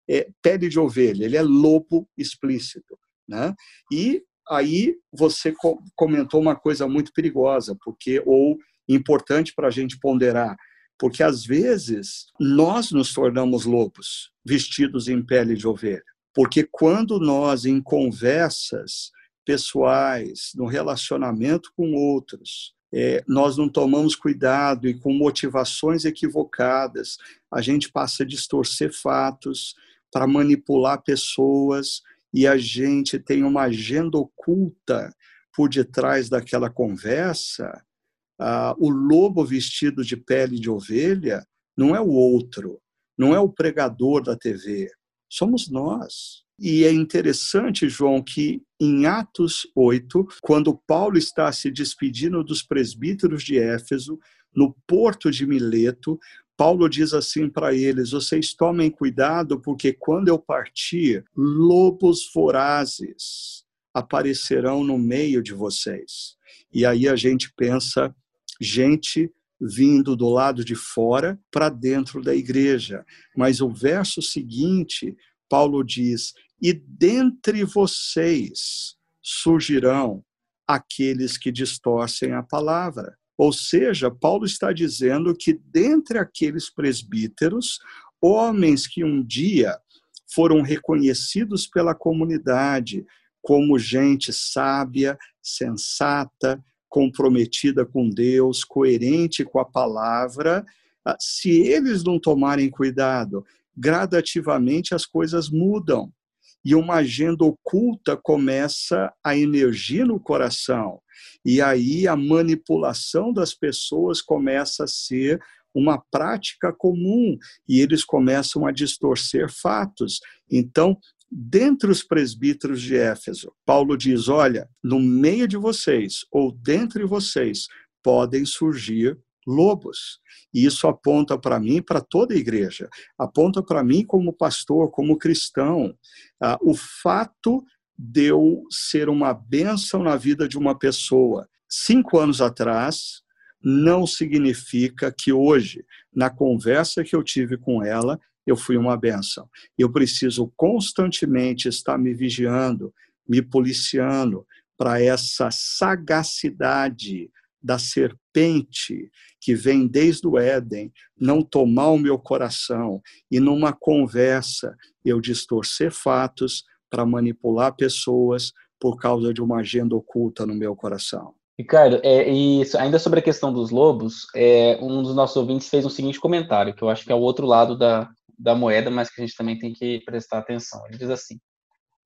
é, pele de ovelha, ele é lobo explícito. Né? E aí você comentou uma coisa muito perigosa, porque ou importante para a gente ponderar. Porque às vezes nós nos tornamos lobos vestidos em pele de ovelha. Porque quando nós, em conversas pessoais, no relacionamento com outros, é, nós não tomamos cuidado e com motivações equivocadas, a gente passa a distorcer fatos para manipular pessoas e a gente tem uma agenda oculta por detrás daquela conversa ah, o lobo vestido de pele de ovelha não é o outro, não é o pregador da TV, somos nós. E é interessante, João, que em Atos 8, quando Paulo está se despedindo dos presbíteros de Éfeso, no porto de Mileto, Paulo diz assim para eles: vocês tomem cuidado, porque quando eu partir, lobos vorazes aparecerão no meio de vocês. E aí a gente pensa gente vindo do lado de fora para dentro da igreja. Mas o verso seguinte, Paulo diz: E dentre vocês surgirão aqueles que distorcem a palavra. Ou seja, Paulo está dizendo que dentre aqueles presbíteros, homens que um dia foram reconhecidos pela comunidade como gente sábia, sensata, comprometida com Deus, coerente com a palavra, ah, se eles não tomarem cuidado, gradativamente as coisas mudam e uma agenda oculta começa a emergir no coração. E aí a manipulação das pessoas começa a ser uma prática comum e eles começam a distorcer fatos. Então, dentre os presbíteros de Éfeso. Paulo diz: olha, no meio de vocês, ou dentre vocês, podem surgir lobos. E isso aponta para mim, para toda a igreja, aponta para mim como pastor, como cristão. Ah, o fato de eu ser uma bênção na vida de uma pessoa cinco anos atrás não significa que hoje, na conversa que eu tive com ela, eu fui uma benção. Eu preciso constantemente estar me vigiando, me policiando para essa sagacidade da serpente que vem desde o Éden não tomar o meu coração e numa conversa eu distorcer fatos para manipular pessoas por causa de uma agenda oculta no meu coração. Ricardo, é, e ainda sobre a questão dos lobos, é, um dos nossos ouvintes fez um seguinte comentário, que eu acho que é o outro lado da, da moeda, mas que a gente também tem que prestar atenção. Ele diz assim: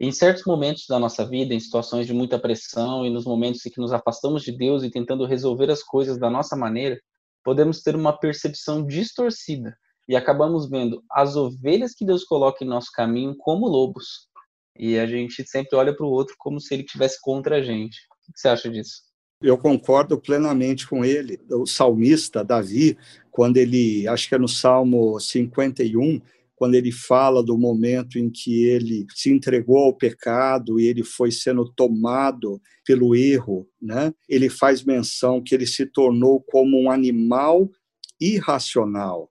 em certos momentos da nossa vida, em situações de muita pressão e nos momentos em que nos afastamos de Deus e tentando resolver as coisas da nossa maneira, podemos ter uma percepção distorcida e acabamos vendo as ovelhas que Deus coloca em nosso caminho como lobos. E a gente sempre olha para o outro como se ele estivesse contra a gente. O que você acha disso? Eu concordo plenamente com ele. O salmista Davi, quando ele, acho que é no Salmo 51, quando ele fala do momento em que ele se entregou ao pecado e ele foi sendo tomado pelo erro, né? Ele faz menção que ele se tornou como um animal irracional.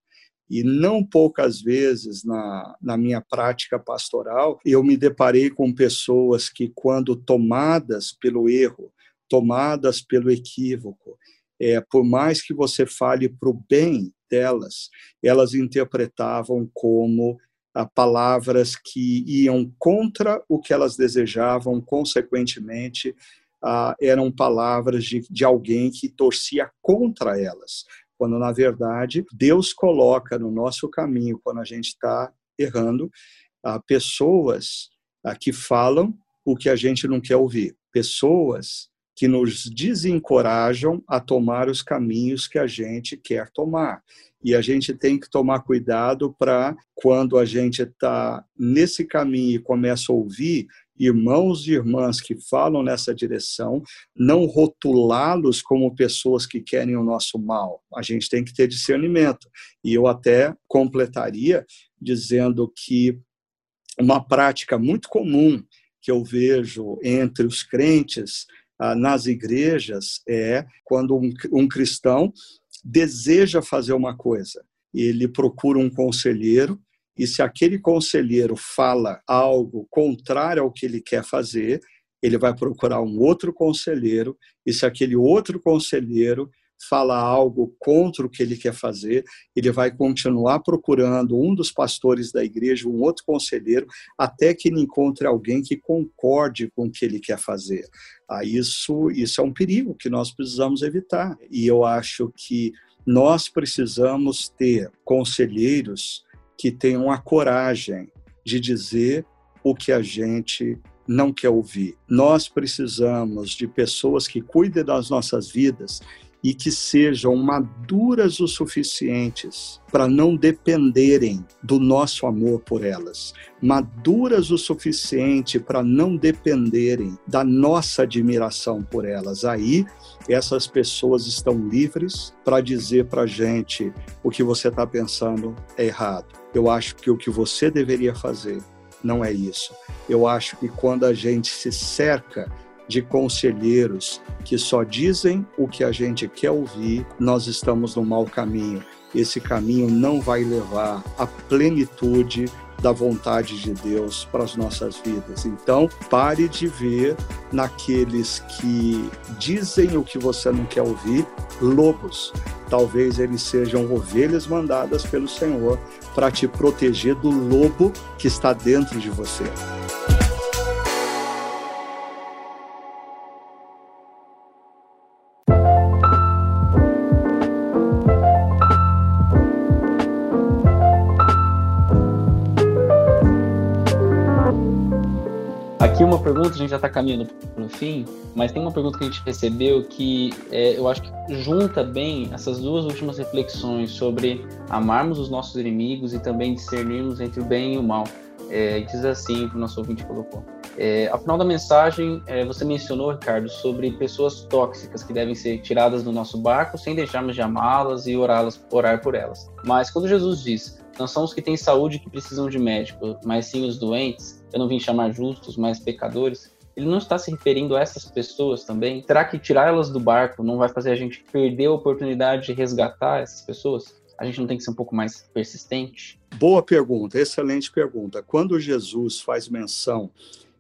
E não poucas vezes na, na minha prática pastoral, eu me deparei com pessoas que, quando tomadas pelo erro, tomadas pelo equívoco, é, por mais que você fale para o bem delas, elas interpretavam como ah, palavras que iam contra o que elas desejavam, consequentemente, ah, eram palavras de, de alguém que torcia contra elas quando na verdade Deus coloca no nosso caminho, quando a gente está errando, pessoas que falam o que a gente não quer ouvir, pessoas que nos desencorajam a tomar os caminhos que a gente quer tomar. E a gente tem que tomar cuidado para, quando a gente está nesse caminho e começa a ouvir, irmãos e irmãs que falam nessa direção, não rotulá-los como pessoas que querem o nosso mal. A gente tem que ter discernimento. E eu até completaria dizendo que uma prática muito comum que eu vejo entre os crentes nas igrejas é quando um, um cristão deseja fazer uma coisa, ele procura um conselheiro e se aquele conselheiro fala algo contrário ao que ele quer fazer, ele vai procurar um outro conselheiro, e se aquele outro conselheiro fala algo contra o que ele quer fazer, ele vai continuar procurando um dos pastores da igreja, um outro conselheiro, até que ele encontre alguém que concorde com o que ele quer fazer. Ah, isso, isso é um perigo que nós precisamos evitar. E eu acho que nós precisamos ter conselheiros que tenham a coragem de dizer o que a gente não quer ouvir. Nós precisamos de pessoas que cuidem das nossas vidas e que sejam maduras o suficientes para não dependerem do nosso amor por elas, maduras o suficiente para não dependerem da nossa admiração por elas. Aí, essas pessoas estão livres para dizer para a gente o que você está pensando é errado. Eu acho que o que você deveria fazer não é isso. Eu acho que quando a gente se cerca de conselheiros que só dizem o que a gente quer ouvir, nós estamos no mau caminho. Esse caminho não vai levar à plenitude da vontade de Deus para as nossas vidas. Então, pare de ver naqueles que dizem o que você não quer ouvir, lobos. Talvez eles sejam ovelhas mandadas pelo Senhor para te proteger do lobo que está dentro de você. Pergunta, a gente já está caminhando para o fim, mas tem uma pergunta que a gente recebeu que é, eu acho que junta bem essas duas últimas reflexões sobre amarmos os nossos inimigos e também discernirmos entre o bem e o mal. É, diz assim, que o nosso ouvinte colocou. É, ao final da mensagem, é, você mencionou, Ricardo, sobre pessoas tóxicas que devem ser tiradas do nosso barco sem deixarmos de amá-las e orá-las, orar por elas. Mas quando Jesus diz, não são os que têm saúde que precisam de médico, mas sim os doentes, eu não vim chamar justos, mas pecadores, ele não está se referindo a essas pessoas também? Será que tirá-las do barco não vai fazer a gente perder a oportunidade de resgatar essas pessoas? A gente não tem que ser um pouco mais persistente? Boa pergunta, excelente pergunta. Quando Jesus faz menção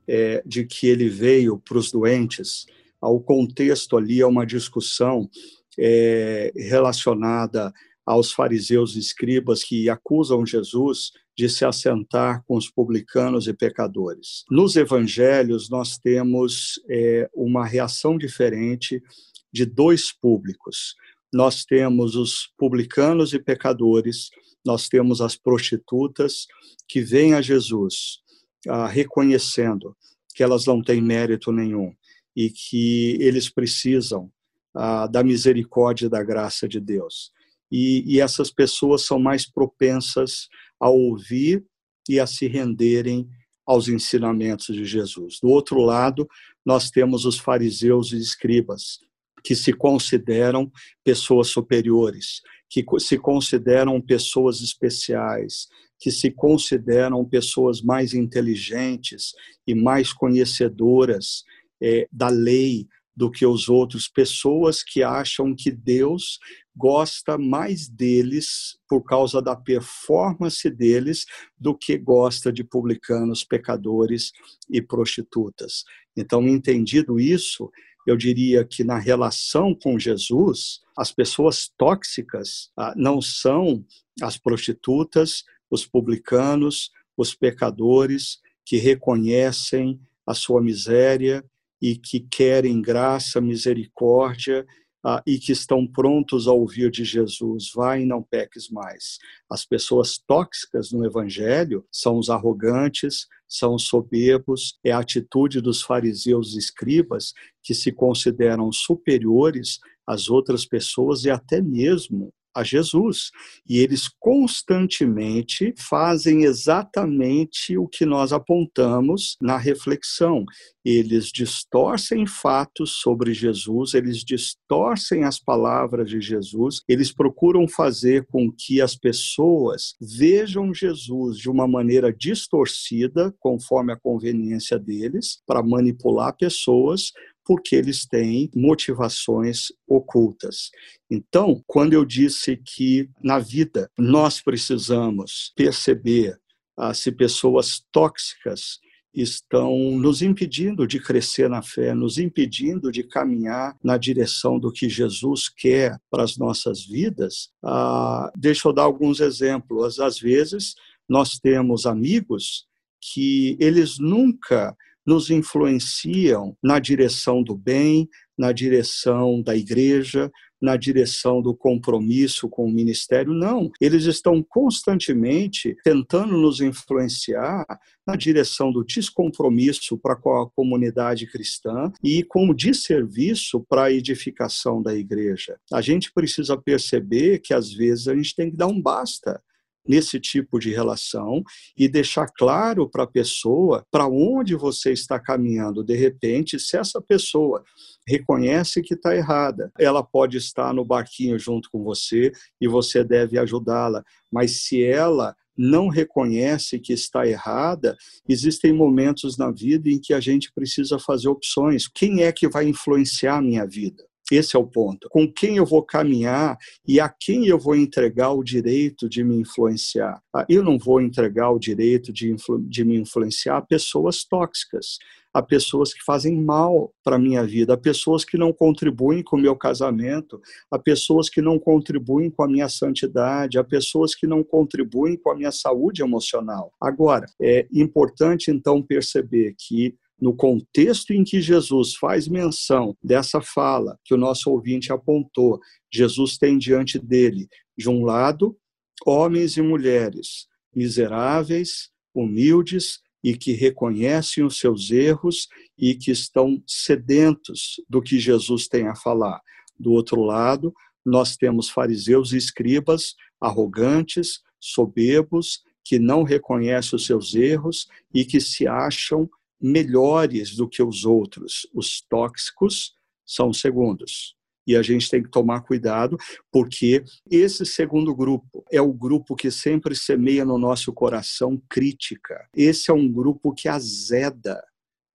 é, de que ele veio para os doentes, o contexto ali é uma discussão é, relacionada aos fariseus e escribas que acusam Jesus de se assentar com os publicanos e pecadores. Nos evangelhos, nós temos é, uma reação diferente de dois públicos. Nós temos os publicanos e pecadores, nós temos as prostitutas que vêm a Jesus ah, reconhecendo que elas não têm mérito nenhum e que eles precisam ah, da misericórdia e da graça de Deus. E, e essas pessoas são mais propensas a ouvir e a se renderem aos ensinamentos de Jesus. Do outro lado, nós temos os fariseus e escribas, que se consideram pessoas superiores, que se consideram pessoas especiais, que se consideram pessoas mais inteligentes e mais conhecedoras é, da lei do que os outros, pessoas que acham que Deus gosta mais deles por causa da performance deles do que gosta de publicanos, pecadores e prostitutas. Então, entendido isso, eu diria que na relação com Jesus, as pessoas tóxicas ah, não são as prostitutas, os publicanos, os pecadores que reconhecem a sua miséria e que querem graça, misericórdia ah, e que estão prontos a ouvir de Jesus: vai e não peques mais. As pessoas tóxicas no Evangelho são os arrogantes, são os soberbos, é a atitude dos fariseus e escribas que se consideram superiores às outras pessoas e até mesmo a Jesus. E eles constantemente fazem exatamente o que nós apontamos na reflexão. Eles distorcem fatos sobre Jesus, eles distorcem as palavras de Jesus, eles procuram fazer com que as pessoas vejam Jesus de uma maneira distorcida, conforme a conveniência deles, para manipular pessoas, porque eles têm motivações ocultas. Então, quando eu disse que na vida nós precisamos perceber ah, se pessoas tóxicas estão nos impedindo de crescer na fé, nos impedindo de caminhar na direção do que Jesus quer para as nossas vidas. Ah, deixa eu dar alguns exemplos. Às vezes, nós temos amigos que eles nunca nos influenciam na direção do bem, na direção da igreja, na direção do compromisso com o ministério. Não, eles estão constantemente tentando nos influenciar na direção do descompromisso para com a comunidade cristã e como desserviço para a edificação da igreja. A gente precisa perceber que às vezes a gente tem que dar um basta nesse tipo de relação e deixar claro para a pessoa para onde você está caminhando. De repente, se essa pessoa reconhece que está errada, ela pode estar no barquinho junto com você e você deve ajudá-la. Mas se ela não reconhece que está errada, existem momentos na vida em que a gente precisa fazer opções. Quem é que vai influenciar a minha vida? Esse é o ponto. Com quem eu vou caminhar e a quem eu vou entregar o direito de me influenciar? Ah, eu não vou entregar o direito de, de me influenciar a pessoas tóxicas, a pessoas que fazem mal para a minha vida, a pessoas que não contribuem com o meu casamento, a pessoas que não contribuem com a minha santidade, a pessoas que não contribuem com a minha saúde emocional. Agora, é importante então perceber que no contexto em que Jesus faz menção dessa fala que o nosso ouvinte apontou, Jesus tem diante dele, de um lado, homens e mulheres miseráveis, humildes e que reconhecem os seus erros e que estão sedentos do que Jesus tem a falar. Do outro lado, nós temos fariseus e escribas arrogantes, soberbos, que não reconhecem os seus erros e que se acham melhores do que os outros. Os tóxicos são segundos. E a gente tem que tomar cuidado, porque esse segundo grupo é o grupo que sempre semeia no nosso coração crítica. Esse é um grupo que azeda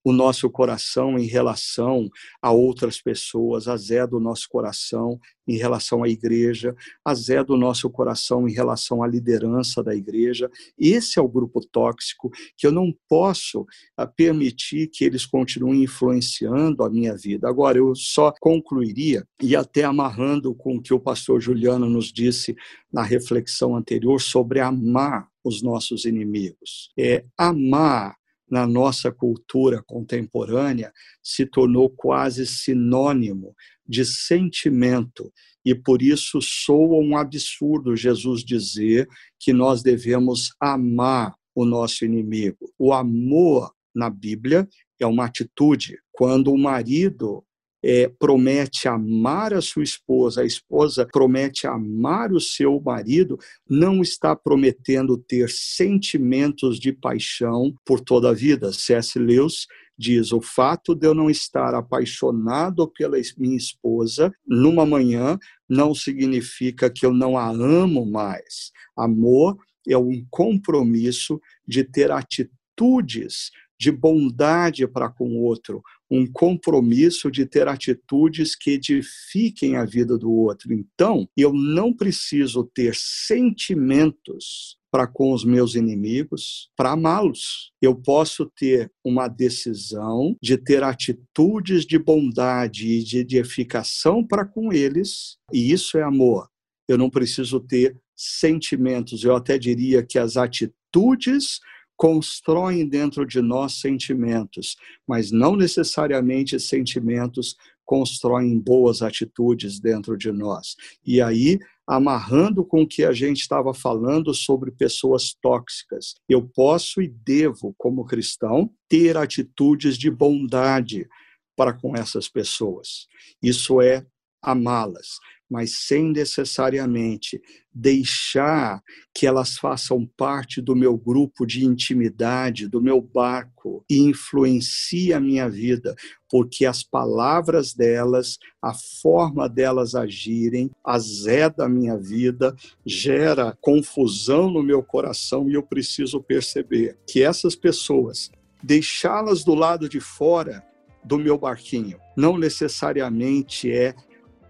o nosso coração em relação a outras pessoas, azeda o nosso coração em relação à igreja, azeda o nosso coração em relação à liderança da igreja. Esse é o grupo tóxico que eu não posso ah, permitir que eles continuem influenciando a minha vida. Agora, eu só concluiria, e até amarrando com o que o pastor Juliano nos disse na reflexão anterior sobre amar os nossos inimigos. É amar na nossa cultura contemporânea se tornou quase sinônimo de sentimento e por isso soa um absurdo Jesus dizer que nós devemos amar o nosso inimigo. O amor na Bíblia é uma atitude. Quando o marido é, promete amar a sua esposa, a esposa promete amar o seu marido, não está prometendo ter sentimentos de paixão por toda a vida. C.S. Lewis diz: o fato de eu não estar apaixonado pela minha esposa numa manhã não significa que eu não a amo mais. Amor é um compromisso de ter atitudes de bondade para com o outro, um compromisso de ter atitudes que edifiquem a vida do outro. Então, eu não preciso ter sentimentos para com os meus inimigos, para amá-los. Eu posso ter uma decisão de ter atitudes de bondade e de edificação para com eles, e isso é amor. Eu não preciso ter sentimentos, eu até diria que as atitudes constroem dentro de nós sentimentos, mas não necessariamente sentimentos constroem boas atitudes dentro de nós. E aí, amarrando com o que a gente estava falando sobre pessoas tóxicas, eu posso e devo, como cristão, ter atitudes de bondade para com essas pessoas. Isso é amá-las mas sem necessariamente deixar que elas façam parte do meu grupo de intimidade, do meu barco, e influencie a minha vida, porque as palavras delas, a forma delas agirem, azeda a minha vida, gera confusão no meu coração e eu preciso perceber que essas pessoas, deixá-las do lado de fora do meu barquinho, não necessariamente é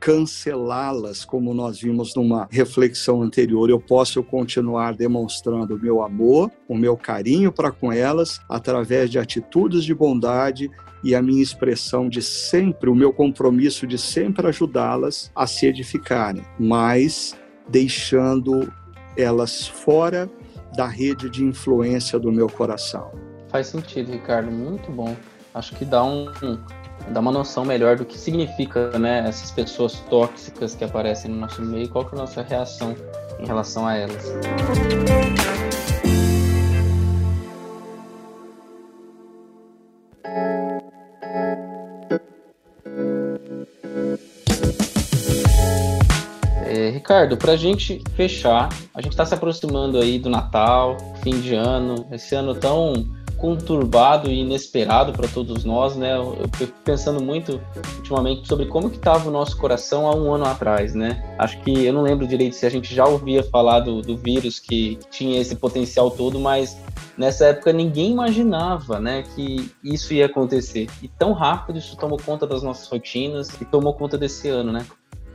cancelá-las, como nós vimos numa reflexão anterior. Eu posso continuar demonstrando o meu amor, o meu carinho para com elas, através de atitudes de bondade e a minha expressão de sempre, o meu compromisso de sempre ajudá-las a se edificarem, mas deixando elas fora da rede de influência do meu coração. Faz sentido, Ricardo, muito bom. Acho que dá um, dar uma noção melhor do que significa, né, essas pessoas tóxicas que aparecem no nosso meio e qual que é a nossa reação em relação a elas. É, Ricardo, para a gente fechar, a gente está se aproximando aí do Natal, fim de ano, esse ano tão conturbado e inesperado para todos nós, né? Eu fico pensando muito ultimamente sobre como que estava o nosso coração há um ano atrás, né? Acho que eu não lembro direito se a gente já ouvia falar do, do vírus que tinha esse potencial todo, mas nessa época ninguém imaginava, né, que isso ia acontecer. E tão rápido isso tomou conta das nossas rotinas e tomou conta desse ano, né?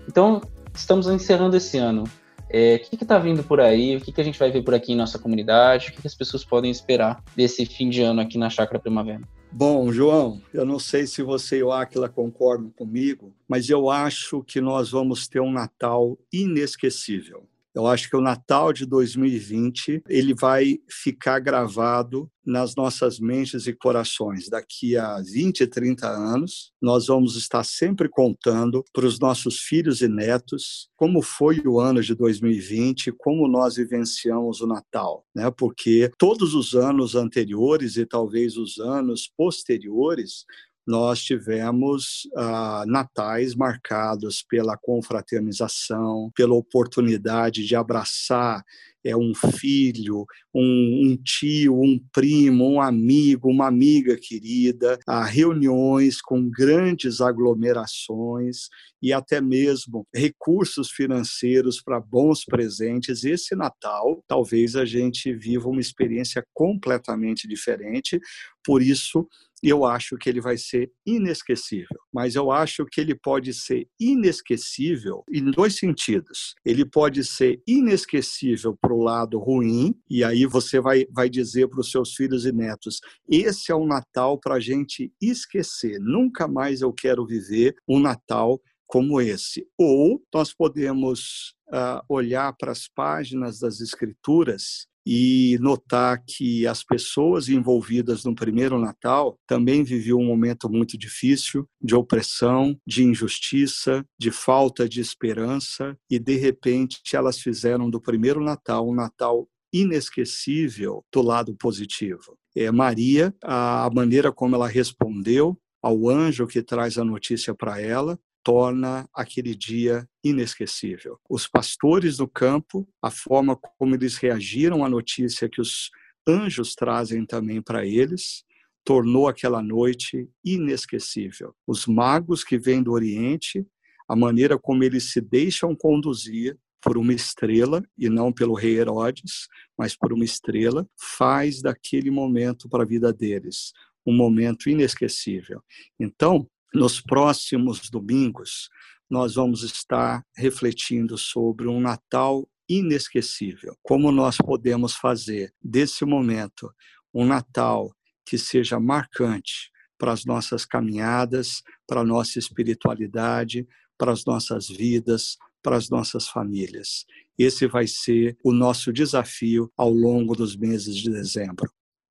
Então, estamos encerrando esse ano. É, o que está vindo por aí? O que, que a gente vai ver por aqui em nossa comunidade? O que, que as pessoas podem esperar desse fim de ano aqui na Chácara Primavera? Bom, João, eu não sei se você e o Aquila concordam comigo, mas eu acho que nós vamos ter um Natal inesquecível. Eu acho que o Natal de 2020 ele vai ficar gravado nas nossas mentes e corações. Daqui a 20, 30 anos, nós vamos estar sempre contando para os nossos filhos e netos como foi o ano de 2020, como nós vivenciamos o Natal, né? Porque todos os anos anteriores e talvez os anos posteriores nós tivemos ah, natais marcados pela confraternização, pela oportunidade de abraçar é um filho, um, um, tio, um primo, um amigo, uma amiga querida, a reuniões com grandes aglomerações e até mesmo recursos financeiros para bons presentes. Esse Natal, talvez a gente viva uma experiência completamente diferente, por isso eu acho que ele vai ser inesquecível. Mas eu acho que ele pode ser inesquecível em dois sentidos. Ele pode ser inesquecível para o lado ruim, e aí você vai, vai dizer para os seus filhos e netos: esse é um Natal para a gente esquecer. Nunca mais eu quero viver um Natal como esse. Ou nós podemos uh, olhar para as páginas das Escrituras e notar que as pessoas envolvidas no primeiro Natal também viviam um momento muito difícil de opressão, de injustiça, de falta de esperança e de repente elas fizeram do primeiro Natal um Natal inesquecível do lado positivo. É Maria, a maneira como ela respondeu ao anjo que traz a notícia para ela, torna aquele dia inesquecível. Os pastores do campo, a forma como eles reagiram à notícia que os anjos trazem também para eles, tornou aquela noite inesquecível. Os magos que vêm do Oriente, a maneira como eles se deixam conduzir por uma estrela, e não pelo rei Herodes, mas por uma estrela, faz daquele momento para a vida deles um momento inesquecível. Então, nos próximos domingos, nós vamos estar refletindo sobre um Natal inesquecível. Como nós podemos fazer desse momento um Natal que seja marcante para as nossas caminhadas, para a nossa espiritualidade, para as nossas vidas, para as nossas famílias. Esse vai ser o nosso desafio ao longo dos meses de dezembro.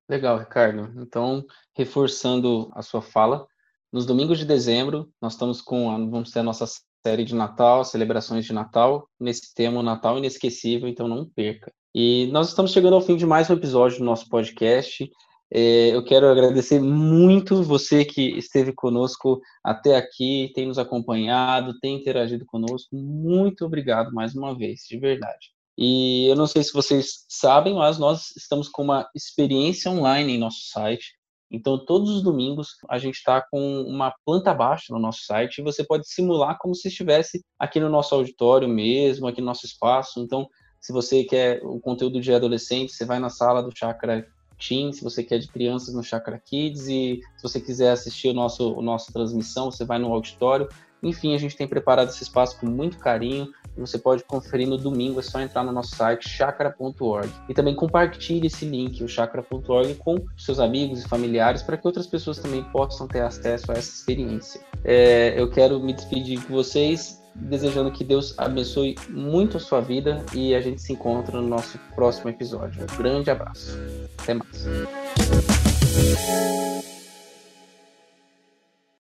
Legal, Ricardo. Então, reforçando a sua fala, nos domingos de dezembro, nós estamos com, vamos ter a nossa série de Natal, celebrações de Natal, nesse tema Natal Inesquecível, então não perca. E nós estamos chegando ao fim de mais um episódio do nosso podcast. É, eu quero agradecer muito você que esteve conosco até aqui, tem nos acompanhado, tem interagido conosco. Muito obrigado mais uma vez, de verdade. E eu não sei se vocês sabem, mas nós estamos com uma experiência online em nosso site. Então, todos os domingos a gente está com uma planta baixa no nosso site e você pode simular como se estivesse aqui no nosso auditório mesmo, aqui no nosso espaço. Então, se você quer o conteúdo de adolescente, você vai na sala do Chakra Team, se você quer de crianças no Chakra Kids e se você quiser assistir o nosso, o nosso transmissão, você vai no auditório. Enfim, a gente tem preparado esse espaço com muito carinho você pode conferir no domingo, é só entrar no nosso site chakra.org. E também compartilhe esse link, o chakra.org, com seus amigos e familiares, para que outras pessoas também possam ter acesso a essa experiência. É, eu quero me despedir de vocês, desejando que Deus abençoe muito a sua vida e a gente se encontra no nosso próximo episódio. Um grande abraço. Até mais.